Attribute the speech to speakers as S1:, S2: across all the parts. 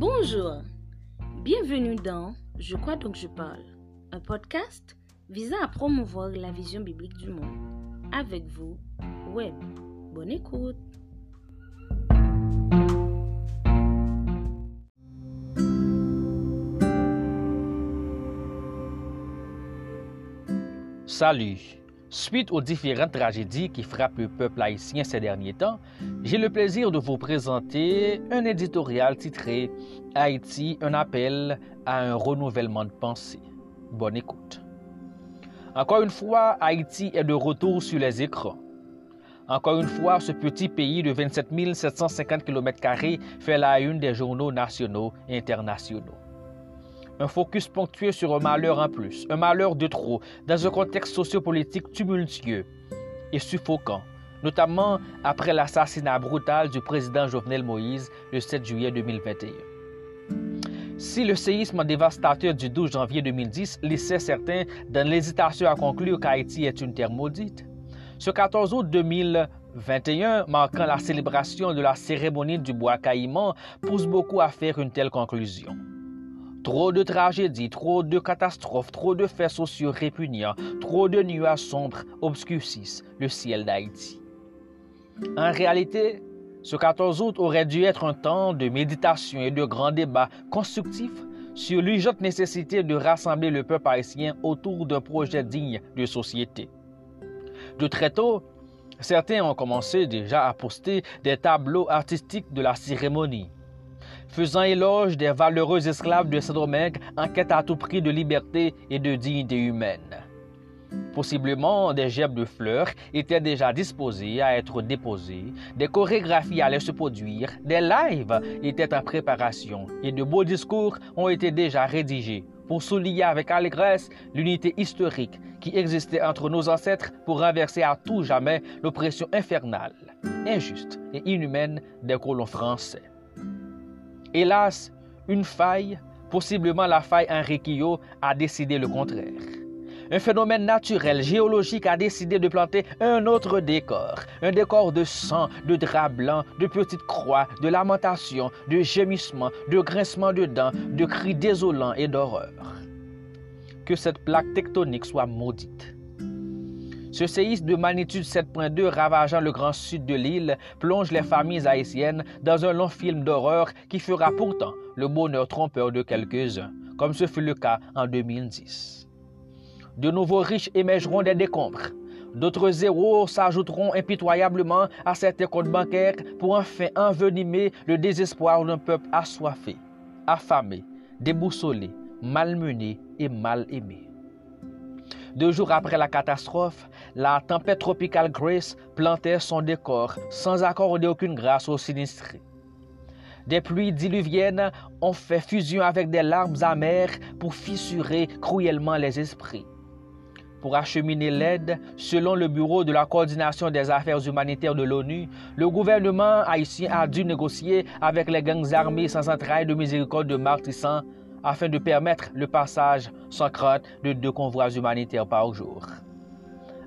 S1: Bonjour, bienvenue dans Je crois donc je parle, un podcast visant à promouvoir la vision biblique du monde. Avec vous, Web. Bonne écoute.
S2: Salut. Suite aux différentes tragédies qui frappent le peuple haïtien ces derniers temps, j'ai le plaisir de vous présenter un éditorial titré Haïti, un appel à un renouvellement de pensée. Bonne écoute. Encore une fois, Haïti est de retour sur les écrans. Encore une fois, ce petit pays de 27 750 km fait la une des journaux nationaux et internationaux un focus ponctué sur un malheur en plus, un malheur de trop, dans un contexte sociopolitique tumultueux et suffocant, notamment après l'assassinat brutal du président Jovenel Moïse le 7 juillet 2021. Si le séisme dévastateur du 12 janvier 2010 laissait certains dans l'hésitation à conclure qu'Haïti est une terre maudite, ce 14 août 2021, marquant la célébration de la cérémonie du bois caïman, pousse beaucoup à faire une telle conclusion. Trop de tragédies, trop de catastrophes, trop de faits sociaux répugnants, trop de nuages sombres obscurcissent le ciel d'Haïti. En réalité, ce 14 août aurait dû être un temps de méditation et de grands débats constructifs sur l'urgente nécessité de rassembler le peuple haïtien autour d'un projet digne de société. De très tôt, certains ont commencé déjà à poster des tableaux artistiques de la cérémonie faisant éloge des valeureux esclaves de Saint-Domingue en quête à tout prix de liberté et de dignité humaine. Possiblement, des gerbes de fleurs étaient déjà disposées à être déposées, des chorégraphies allaient se produire, des lives étaient en préparation et de beaux discours ont été déjà rédigés pour souligner avec allégresse l'unité historique qui existait entre nos ancêtres pour renverser à tout jamais l'oppression infernale, injuste et inhumaine des colons français. Hélas, une faille, possiblement la faille Henriquillo, a décidé le contraire. Un phénomène naturel, géologique, a décidé de planter un autre décor. Un décor de sang, de draps blancs, de petites croix, de lamentations, de gémissements, de grincements de dents, de cris désolants et d'horreur. Que cette plaque tectonique soit maudite. Ce séisme de magnitude 7.2 ravageant le grand sud de l'île plonge les familles haïtiennes dans un long film d'horreur qui fera pourtant le bonheur trompeur de quelques-uns, comme ce fut le cas en 2010. De nouveaux riches émergeront des décombres. D'autres zéros s'ajouteront impitoyablement à certains comptes bancaires pour enfin envenimer le désespoir d'un peuple assoiffé, affamé, déboussolé, malmené et mal aimé. Deux jours après la catastrophe, la tempête tropicale Grace plantait son décor sans accorder aucune grâce aux sinistrés. Des pluies diluviennes ont fait fusion avec des larmes amères pour fissurer cruellement les esprits. Pour acheminer l'aide, selon le Bureau de la coordination des affaires humanitaires de l'ONU, le gouvernement haïtien a dû négocier avec les gangs armés sans entrailles de miséricorde de Martissant afin de permettre le passage sans crainte de deux convois humanitaires par jour.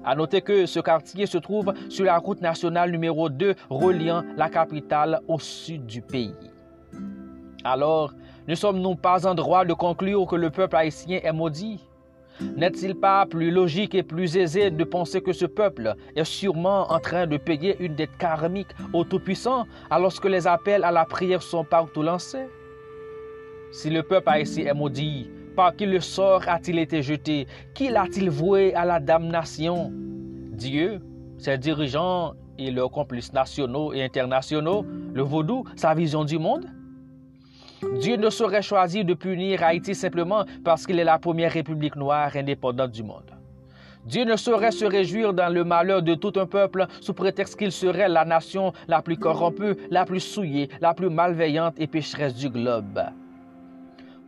S2: À noter que ce quartier se trouve sur la route nationale numéro 2 reliant la capitale au sud du pays. Alors, ne sommes-nous pas en droit de conclure que le peuple haïtien est maudit? N'est-il pas plus logique et plus aisé de penser que ce peuple est sûrement en train de payer une dette karmique au Tout-Puissant alors que les appels à la prière sont partout lancés? Si le peuple haïtien est maudit, par qui le sort a-t-il été jeté? Qui l'a-t-il voué à la damnation? Dieu, ses dirigeants et leurs complices nationaux et internationaux, le vaudou, sa vision du monde? Dieu ne saurait choisir de punir Haïti simplement parce qu'il est la première république noire indépendante du monde. Dieu ne saurait se réjouir dans le malheur de tout un peuple sous prétexte qu'il serait la nation la plus corrompue, la plus souillée, la plus malveillante et pécheresse du globe.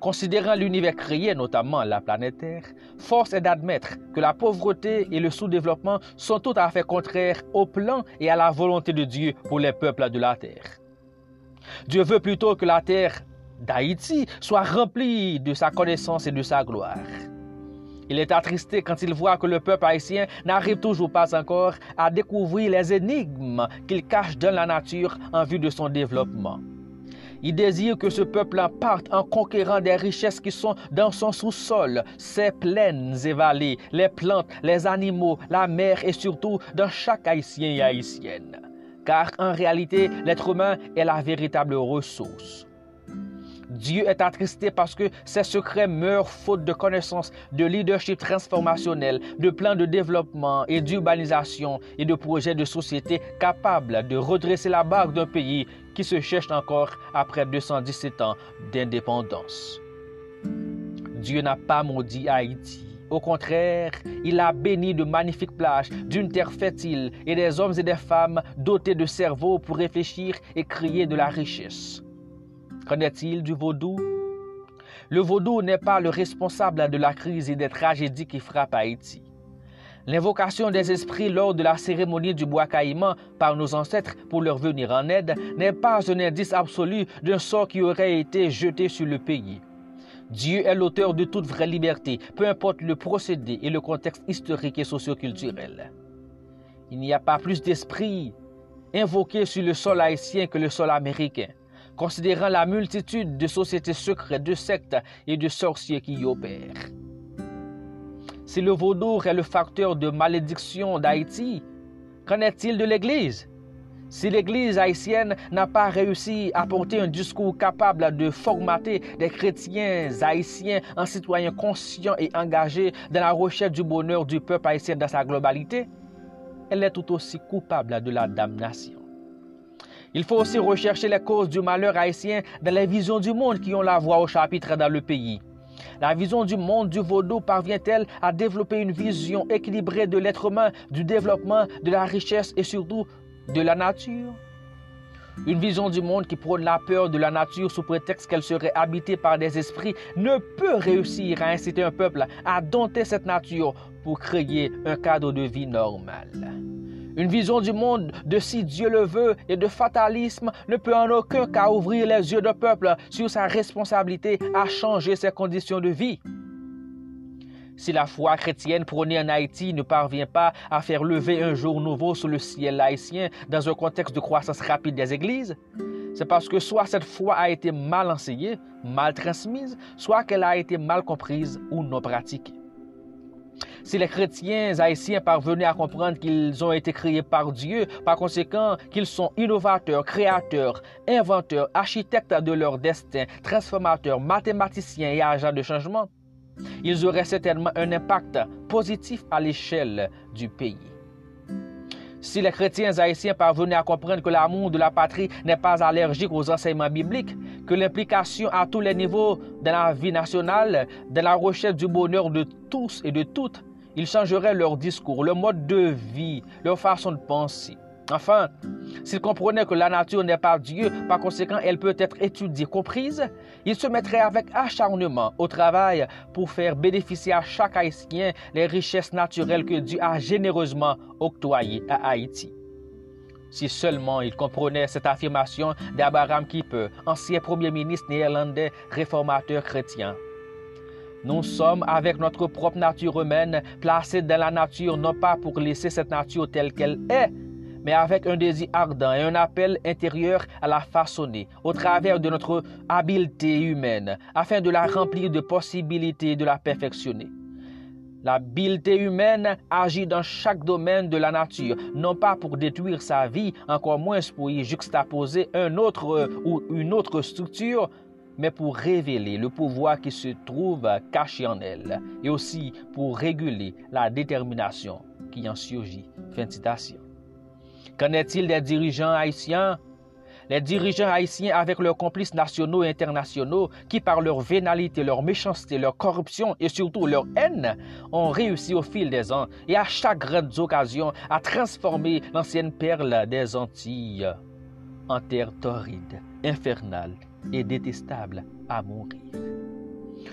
S2: Considérant l'univers créé, notamment la planète Terre, force est d'admettre que la pauvreté et le sous-développement sont tout à fait contraires au plan et à la volonté de Dieu pour les peuples de la Terre. Dieu veut plutôt que la Terre d'Haïti soit remplie de sa connaissance et de sa gloire. Il est attristé quand il voit que le peuple haïtien n'arrive toujours pas encore à découvrir les énigmes qu'il cache dans la nature en vue de son développement. Il désire que ce peuple parte en conquérant des richesses qui sont dans son sous-sol, ses plaines et vallées, les plantes, les animaux, la mer et surtout dans chaque haïtien et haïtienne. Car en réalité, l'être humain est la véritable ressource. Dieu est attristé parce que ses secrets meurent faute de connaissances, de leadership transformationnel, de plans de développement et d'urbanisation et de projets de société capables de redresser la barre d'un pays qui se cherche encore après 217 ans d'indépendance. Dieu n'a pas maudit Haïti. Au contraire, il a béni de magnifiques plages, d'une terre fertile et des hommes et des femmes dotés de cerveau pour réfléchir et créer de la richesse. Est-il du vaudou? Le vaudou n'est pas le responsable de la crise et des tragédies qui frappent Haïti. L'invocation des esprits lors de la cérémonie du bois caïman par nos ancêtres pour leur venir en aide n'est pas un indice absolu d'un sort qui aurait été jeté sur le pays. Dieu est l'auteur de toute vraie liberté, peu importe le procédé et le contexte historique et socioculturel. Il n'y a pas plus d'esprit invoqué sur le sol haïtien que le sol américain considérant la multitude de sociétés secrètes, de sectes et de sorciers qui y opèrent. Si le vaudou est le facteur de malédiction d'Haïti, qu'en est-il de l'Église? Si l'Église haïtienne n'a pas réussi à porter un discours capable de formater des chrétiens haïtiens en citoyens conscients et engagés dans la recherche du bonheur du peuple haïtien dans sa globalité, elle est tout aussi coupable de la damnation. Il faut aussi rechercher les causes du malheur haïtien dans les visions du monde qui ont la voix au chapitre dans le pays. La vision du monde du vaudou parvient-elle à développer une vision équilibrée de l'être humain, du développement, de la richesse et surtout de la nature? Une vision du monde qui prône la peur de la nature sous prétexte qu'elle serait habitée par des esprits ne peut réussir à inciter un peuple à dompter cette nature pour créer un cadre de vie normal. Une vision du monde de si Dieu le veut et de fatalisme ne peut en aucun cas ouvrir les yeux d'un peuple sur sa responsabilité à changer ses conditions de vie. Si la foi chrétienne prônée en Haïti ne parvient pas à faire lever un jour nouveau sous le ciel haïtien dans un contexte de croissance rapide des églises, c'est parce que soit cette foi a été mal enseignée, mal transmise, soit qu'elle a été mal comprise ou non pratiquée. Si les chrétiens haïtiens parvenaient à comprendre qu'ils ont été créés par Dieu, par conséquent qu'ils sont innovateurs, créateurs, inventeurs, architectes de leur destin, transformateurs, mathématiciens et agents de changement, ils auraient certainement un impact positif à l'échelle du pays. Si les chrétiens haïtiens parvenaient à comprendre que l'amour de la patrie n'est pas allergique aux enseignements bibliques, que l'implication à tous les niveaux de la vie nationale, de la recherche du bonheur de tous et de toutes, ils changeraient leur discours, leur mode de vie, leur façon de penser. Enfin, s'ils comprenaient que la nature n'est pas Dieu, par conséquent, elle peut être étudiée, comprise, ils se mettraient avec acharnement au travail pour faire bénéficier à chaque Haïtien les richesses naturelles que Dieu a généreusement octroyées à Haïti. Si seulement ils comprenaient cette affirmation d'Abraham Kipper, ancien premier ministre néerlandais réformateur chrétien. Nous sommes, avec notre propre nature humaine, placés dans la nature non pas pour laisser cette nature telle qu'elle est, mais avec un désir ardent et un appel intérieur à la façonner au travers de notre habileté humaine, afin de la remplir de possibilités et de la perfectionner. L'habileté humaine agit dans chaque domaine de la nature, non pas pour détruire sa vie, encore moins pour y juxtaposer un autre ou une autre structure, mais pour révéler le pouvoir qui se trouve caché en elle et aussi pour réguler la détermination qui en surgit. Fin de citation. Qu'en est-il des dirigeants haïtiens? Les dirigeants haïtiens avec leurs complices nationaux et internationaux qui par leur vénalité, leur méchanceté, leur corruption et surtout leur haine ont réussi au fil des ans et à chaque grande occasion à transformer l'ancienne perle des Antilles en terre torride, infernale et détestable à mourir.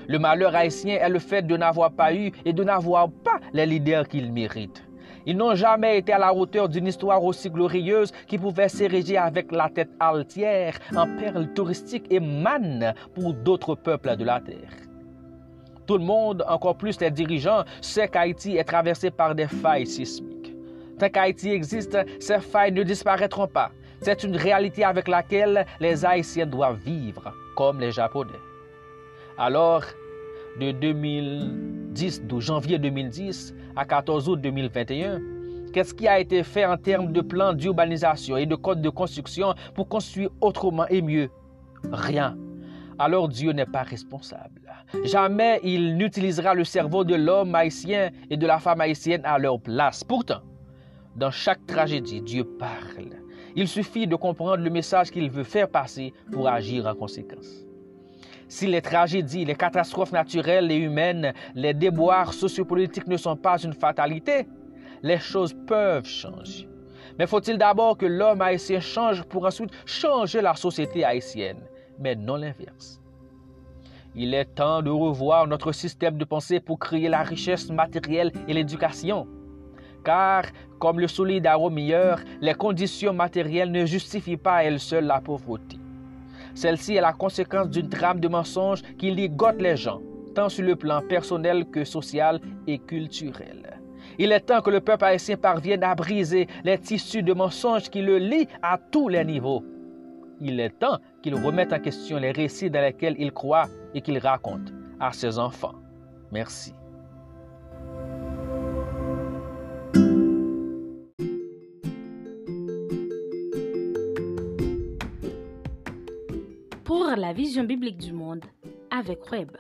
S2: Le malheur haïtien est le fait de n'avoir pas eu et de n'avoir pas les leaders qu'ils méritent. Ils n'ont jamais été à la hauteur d'une histoire aussi glorieuse qui pouvait s'ériger avec la tête altière en perle touristique et manne pour d'autres peuples de la terre. Tout le monde, encore plus les dirigeants, sait qu'Haïti est traversé par des failles sismiques. Tant qu'Haïti existe, ces failles ne disparaîtront pas C'est une réalité avec laquelle les Haïtiens doivent vivre, comme les Japonais. Alors, de 2010, de janvier 2010 à 14 août 2021, qu'est-ce qui a été fait en termes de plans d'urbanisation et de codes de construction pour construire autrement et mieux? Rien. Alors Dieu n'est pas responsable. Jamais il n'utilisera le cerveau de l'homme haïtien et de la femme haïtienne à leur place. Pourtant, dans chaque tragédie, Dieu parle. Il suffit de comprendre le message qu'il veut faire passer pour agir en conséquence. Si les tragédies, les catastrophes naturelles et humaines, les déboires sociopolitiques ne sont pas une fatalité, les choses peuvent changer. Mais faut-il d'abord que l'homme haïtien change pour ensuite changer la société haïtienne, mais non l'inverse. Il est temps de revoir notre système de pensée pour créer la richesse matérielle et l'éducation. Car, comme le souligne Darrow les conditions matérielles ne justifient pas à elles seules la pauvreté. Celle-ci est la conséquence d'une trame de mensonges qui ligote les gens, tant sur le plan personnel que social et culturel. Il est temps que le peuple haïtien parvienne à briser les tissus de mensonges qui le lient à tous les niveaux. Il est temps qu'il remette en question les récits dans lesquels il croit et qu'il raconte à ses enfants. Merci.
S1: La vision biblique du monde avec Web.